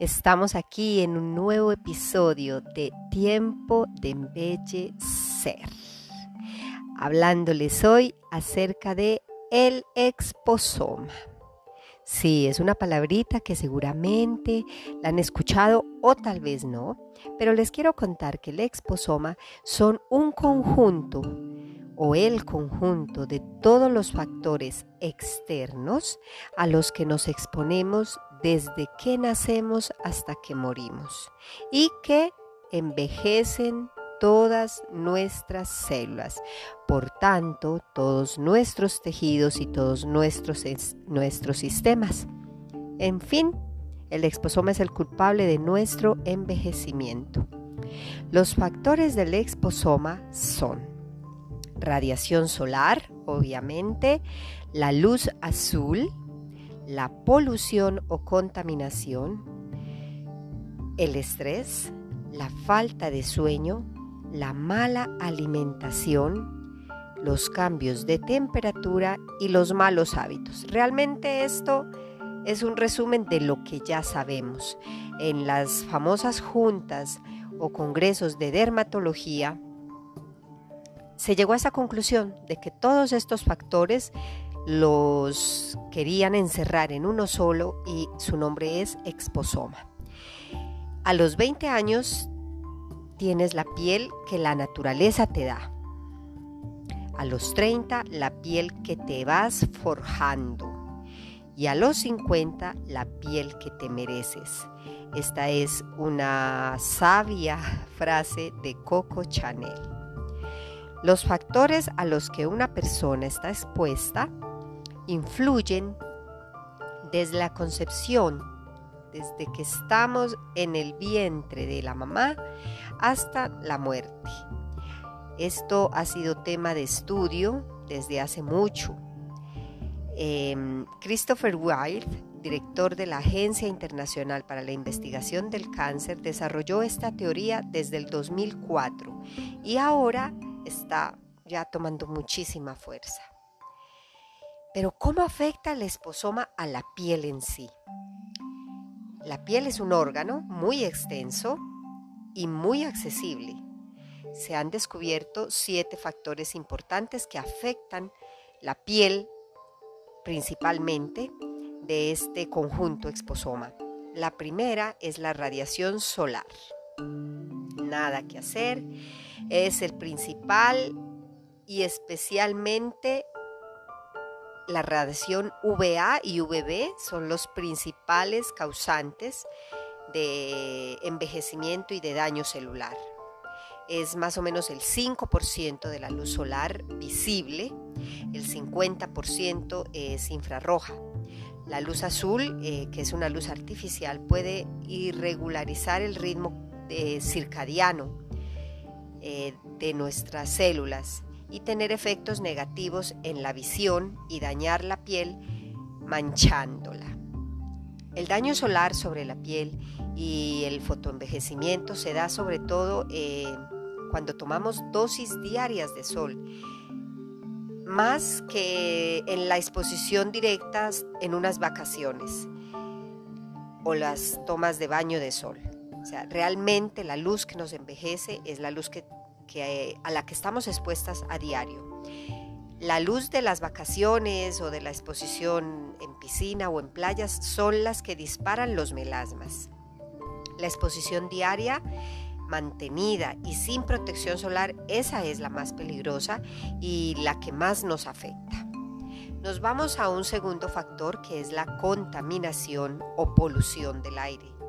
Estamos aquí en un nuevo episodio de Tiempo de Embellecer, hablándoles hoy acerca de el exposoma. Sí, es una palabrita que seguramente la han escuchado o tal vez no, pero les quiero contar que el exposoma son un conjunto o el conjunto de todos los factores externos a los que nos exponemos desde que nacemos hasta que morimos y que envejecen todas nuestras células. Por tanto, todos nuestros tejidos y todos nuestros, nuestros sistemas. En fin, el exposoma es el culpable de nuestro envejecimiento. Los factores del exposoma son radiación solar, obviamente, la luz azul, la polución o contaminación, el estrés, la falta de sueño, la mala alimentación, los cambios de temperatura y los malos hábitos. Realmente esto es un resumen de lo que ya sabemos. En las famosas juntas o congresos de dermatología, se llegó a esa conclusión de que todos estos factores los querían encerrar en uno solo y su nombre es exposoma. A los 20 años tienes la piel que la naturaleza te da. A los 30 la piel que te vas forjando. Y a los 50 la piel que te mereces. Esta es una sabia frase de Coco Chanel. Los factores a los que una persona está expuesta influyen desde la concepción, desde que estamos en el vientre de la mamá hasta la muerte. Esto ha sido tema de estudio desde hace mucho. Em, Christopher Wilde, director de la Agencia Internacional para la Investigación del Cáncer, desarrolló esta teoría desde el 2004 y ahora está ya tomando muchísima fuerza. Pero ¿cómo afecta el esposoma a la piel en sí? La piel es un órgano muy extenso y muy accesible. Se han descubierto siete factores importantes que afectan la piel principalmente de este conjunto exposoma. La primera es la radiación solar. Nada que hacer, es el principal y especialmente la radiación VA y VB son los principales causantes de envejecimiento y de daño celular. Es más o menos el 5% de la luz solar visible, el 50% es infrarroja. La luz azul, eh, que es una luz artificial, puede irregularizar el ritmo eh, circadiano eh, de nuestras células y tener efectos negativos en la visión y dañar la piel manchándola. El daño solar sobre la piel y el fotoenvejecimiento se da sobre todo eh, cuando tomamos dosis diarias de sol, más que en la exposición directa en unas vacaciones o las tomas de baño de sol. O sea, realmente la luz que nos envejece es la luz que a la que estamos expuestas a diario. La luz de las vacaciones o de la exposición en piscina o en playas son las que disparan los melasmas. La exposición diaria mantenida y sin protección solar, esa es la más peligrosa y la que más nos afecta. Nos vamos a un segundo factor que es la contaminación o polución del aire.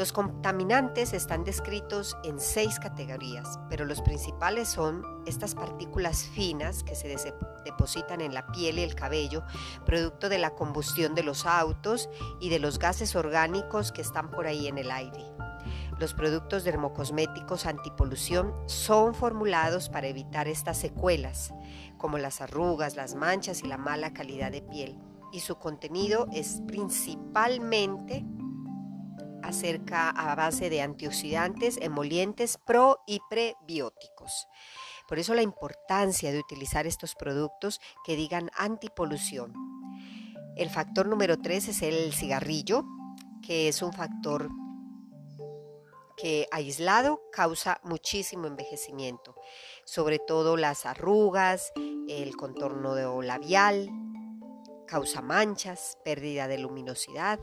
Los contaminantes están descritos en seis categorías, pero los principales son estas partículas finas que se depositan en la piel y el cabello, producto de la combustión de los autos y de los gases orgánicos que están por ahí en el aire. Los productos dermocosméticos antipolución son formulados para evitar estas secuelas, como las arrugas, las manchas y la mala calidad de piel, y su contenido es principalmente acerca a base de antioxidantes, emolientes, pro y prebióticos. Por eso la importancia de utilizar estos productos que digan antipolución. El factor número 3 es el cigarrillo, que es un factor que aislado causa muchísimo envejecimiento, sobre todo las arrugas, el contorno labial, causa manchas, pérdida de luminosidad.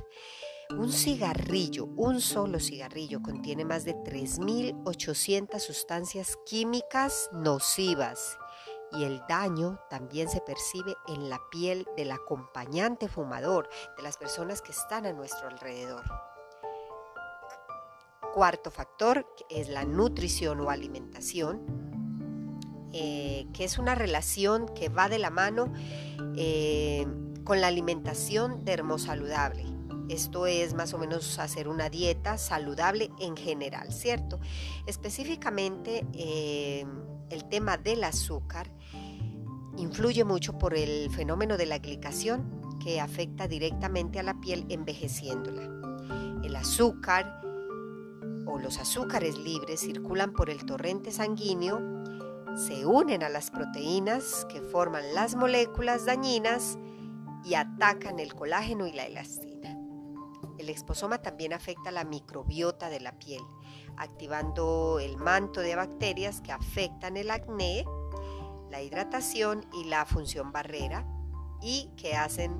Un cigarrillo, un solo cigarrillo, contiene más de 3.800 sustancias químicas nocivas y el daño también se percibe en la piel del acompañante fumador, de las personas que están a nuestro alrededor. Cuarto factor es la nutrición o alimentación, eh, que es una relación que va de la mano eh, con la alimentación dermosaludable. Esto es más o menos hacer una dieta saludable en general, ¿cierto? Específicamente eh, el tema del azúcar influye mucho por el fenómeno de la glicación que afecta directamente a la piel envejeciéndola. El azúcar o los azúcares libres circulan por el torrente sanguíneo, se unen a las proteínas que forman las moléculas dañinas y atacan el colágeno y la elastina. El exposoma también afecta la microbiota de la piel, activando el manto de bacterias que afectan el acné, la hidratación y la función barrera y que hacen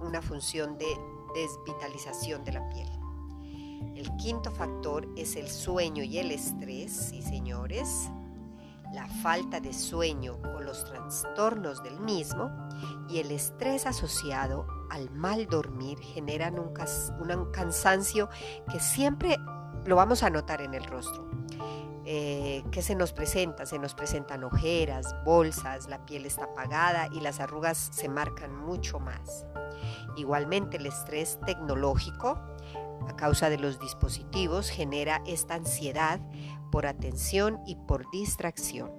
una función de desvitalización de la piel. El quinto factor es el sueño y el estrés, sí señores. La falta de sueño o los trastornos del mismo y el estrés asociado al mal dormir generan un, cansancio que siempre lo vamos a notar en el rostro. Eh, que se nos presenta, se nos presentan ojeras, bolsas, la piel está apagada y las arrugas se marcan mucho más. Igualmente el estrés tecnológico a causa de los dispositivos genera esta ansiedad por atención y por distracción.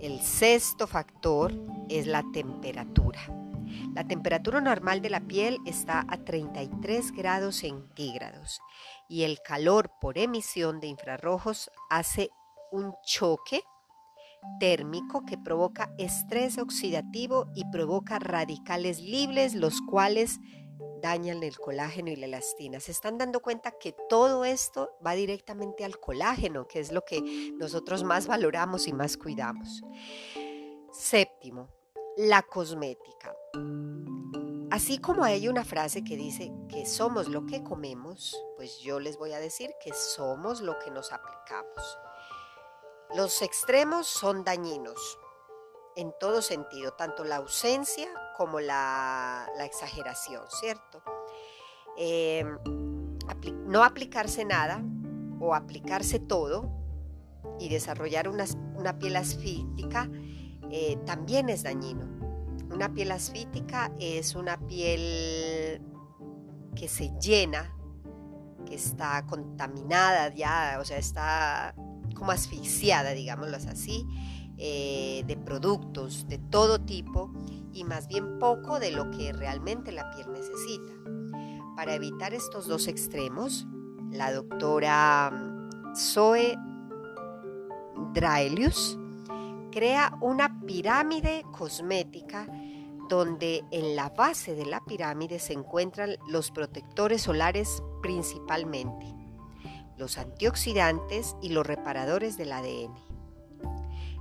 El sexto factor es la temperatura. La temperatura normal de la piel está a 33 grados centígrados y el calor por emisión de infrarrojos hace un choque térmico que provoca estrés oxidativo y provoca radicales libres, los cuales dañan el colágeno y la elastina. Se están dando cuenta que todo esto va directamente al colágeno, que es lo que nosotros más valoramos y más cuidamos. Séptimo, la cosmética. Así como hay una frase que dice que somos lo que comemos, pues yo les voy a decir que somos lo que nos aplicamos. Los extremos son dañinos en todo sentido, tanto la ausencia como la, exageración, ¿cierto? Em, no aplicarse nada o aplicarse todo y desarrollar una, piel asfítica eh, también es dañino. Una piel asfítica es una piel que se llena, que está contaminada ya, o sea, está como asfixiada, digámoslo así, eh, de productos de todo tipo y más bien poco de lo que realmente la piel necesita. Para evitar estos dos extremos, la doctora Zoe Draelius crea una pirámide cosmética donde en la base de la pirámide se encuentran los protectores solares principalmente, los antioxidantes y los reparadores del ADN.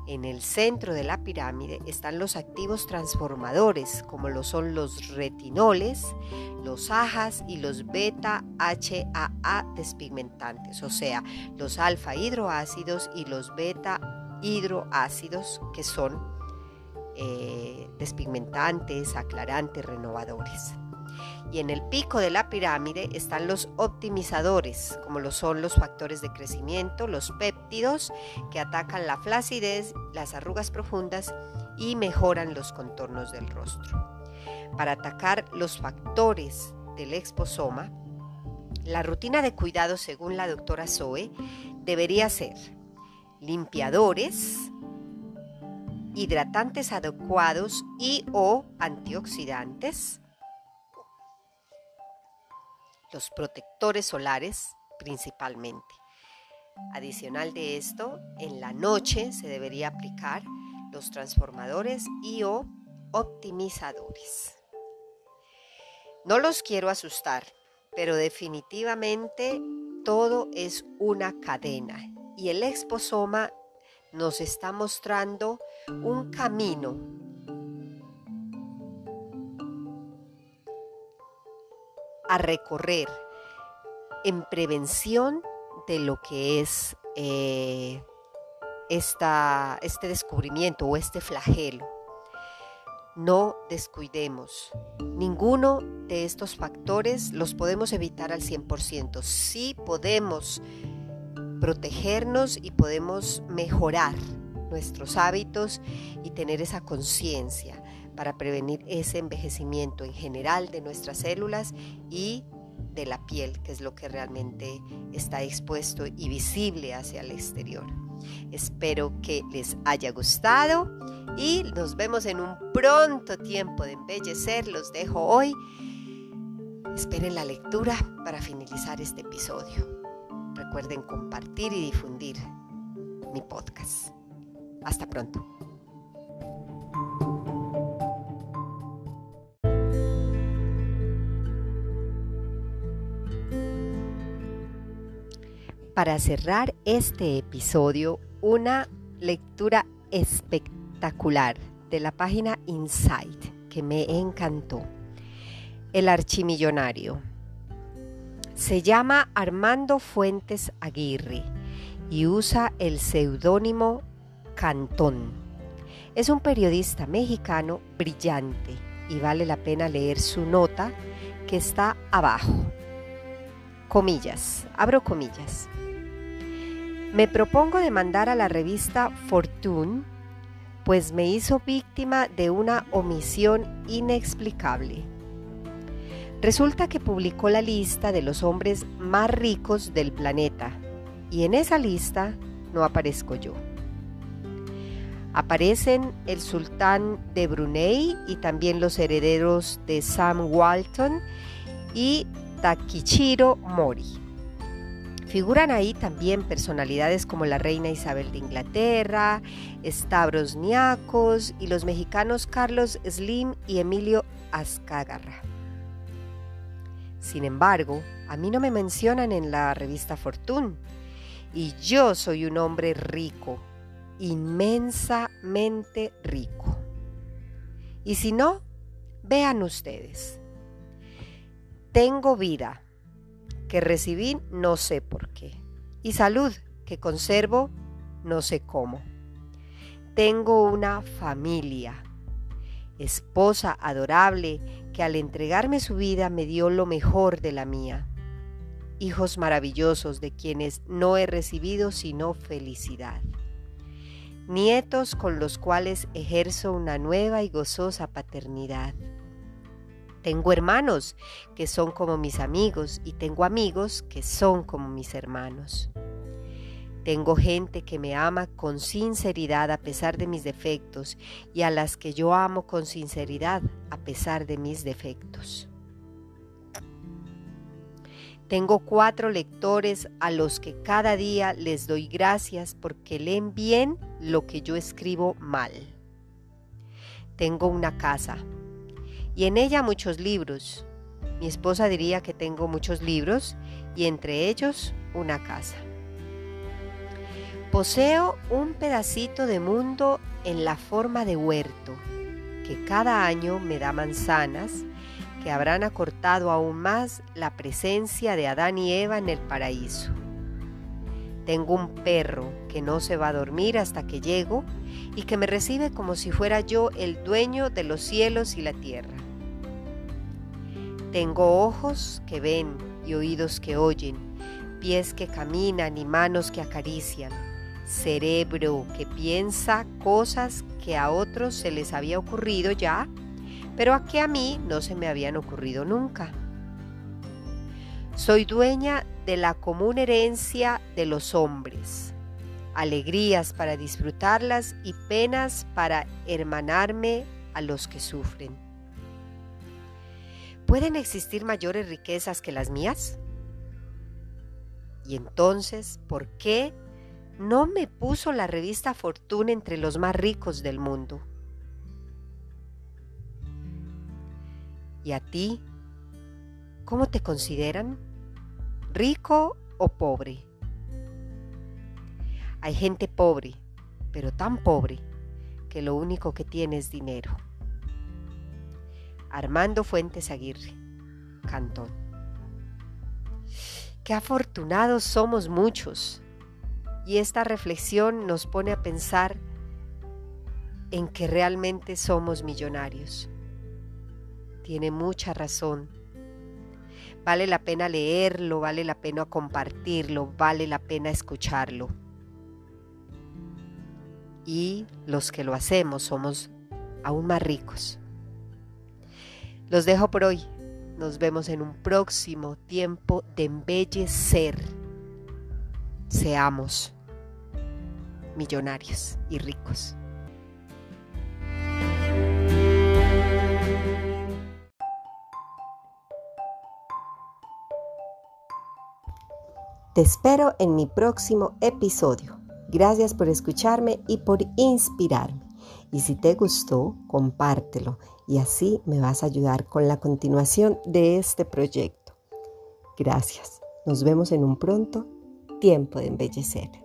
En el centro de la pirámide están los activos transformadores, como lo son los retinoles, los ajas y los beta-HAA despigmentantes, o sea, los alfa hidroácidos y los beta hidroácidos que son eh, despigmentantes, aclarantes, renovadores. Y en el pico de la pirámide están los optimizadores, como lo son los factores de crecimiento, los péptidos, que atacan la flacidez, las arrugas profundas y mejoran los contornos del rostro. Para atacar los factores del exposoma, la rutina de cuidado, según la doctora Zoe, debería ser limpiadores, hidratantes adecuados y o antioxidantes, los protectores solares principalmente. Adicional de esto, en la noche se debería aplicar los transformadores y o optimizadores. No los quiero asustar, pero definitivamente todo es una cadena y el exposoma nos está mostrando un camino a recorrer en prevención de lo que es eh, este descubrimiento o este flagelo. No descuidemos. Ninguno de estos factores los podemos evitar al 100%. Sí podemos protegernos y podemos mejorar nuestros hábitos y tener esa conciencia para prevenir ese envejecimiento en general de nuestras células y de la piel, que es lo que realmente está expuesto y visible hacia el exterior. Espero que les haya gustado y nos vemos en un pronto tiempo de embellecer. Los dejo hoy. Esperen la lectura para finalizar este episodio. Recuerden compartir y difundir mi podcast. Hasta pronto. Para cerrar este episodio, una lectura espectacular de la página Insight que me encantó. El archimillonario se llama Armando Fuentes Aguirre y usa el seudónimo Cantón. Es un periodista mexicano brillante y vale la pena leer su nota que está abajo. Comillas, abro comillas. Me propongo demandar a la revista Fortune, pues me hizo víctima de una omisión inexplicable Resulta que publicó la lista de los hombres más ricos del planeta y en esa lista no aparezco yo. Aparecen el sultán de Brunei y también los herederos de Sam Walton y Takichiro Mori. Figuran ahí también personalidades como la reina Isabel de Inglaterra, Stavros Niacos y los mexicanos Carlos Slim y Emilio Azcágarra. Sin embargo, a mí no me mencionan en la revista Fortune. Y yo soy un hombre rico, inmensamente rico. Y si no, vean ustedes. Tengo vida, que recibí no sé por qué. Y salud, que conservo no sé cómo. Tengo una familia, esposa adorable que al entregarme su vida me dio lo mejor de la mía. Hijos maravillosos de quienes no he recibido sino felicidad. Nietos con los cuales ejerzo una nueva y gozosa paternidad. Tengo hermanos que son como mis amigos y tengo amigos que son como mis hermanos. Tengo gente que me ama con sinceridad a pesar de mis defectos y a las que yo amo con sinceridad a pesar de mis defectos. Tengo cuatro lectores a los que cada día les doy gracias porque leen bien lo que yo escribo mal. Tengo una casa y en ella muchos libros. Mi esposa diría que tengo muchos libros y entre ellos una casa. Poseo un pedacito de mundo en la forma de huerto, que cada año me da manzanas que habrán acortado aún más la presencia de Adán y Eva en el paraíso. Tengo un perro que no se va a dormir hasta que llego y que me recibe como si fuera yo el dueño de los cielos y la tierra. Tengo ojos que ven y oídos que oyen, pies que caminan y manos que acarician, cerebro que piensa cosas que a otros se les había ocurrido ya, pero a que a mí no se me habían ocurrido nunca. Soy dueña de la común herencia de los hombres, alegrías para disfrutarlas y penas para hermanarme a los que sufren. ¿Pueden existir mayores riquezas que las mías? Y entonces, ¿por qué no me puso la revista Fortuna entre los más ricos del mundo? ¿Y a ti? ¿Cómo te consideran? ¿Rico o pobre? Hay gente pobre, pero tan pobre que lo único que tiene es dinero. Armando Fuentes Aguirre, Cantón. Qué afortunados somos muchos. Y esta reflexión nos pone a pensar en que realmente somos millonarios. Tiene mucha razón. Vale la pena leerlo, vale la pena compartirlo, vale la pena escucharlo. Y los que lo hacemos somos aún más ricos. Los dejo por hoy. Nos vemos en un próximo tiempo de embellecer. Seamos millonarios y ricos. Te espero en mi próximo episodio. Gracias por escucharme y por inspirarme. Y si te gustó, compártelo y así me vas a ayudar con la continuación de este proyecto. Gracias. Nos vemos en un pronto tiempo de embellecer.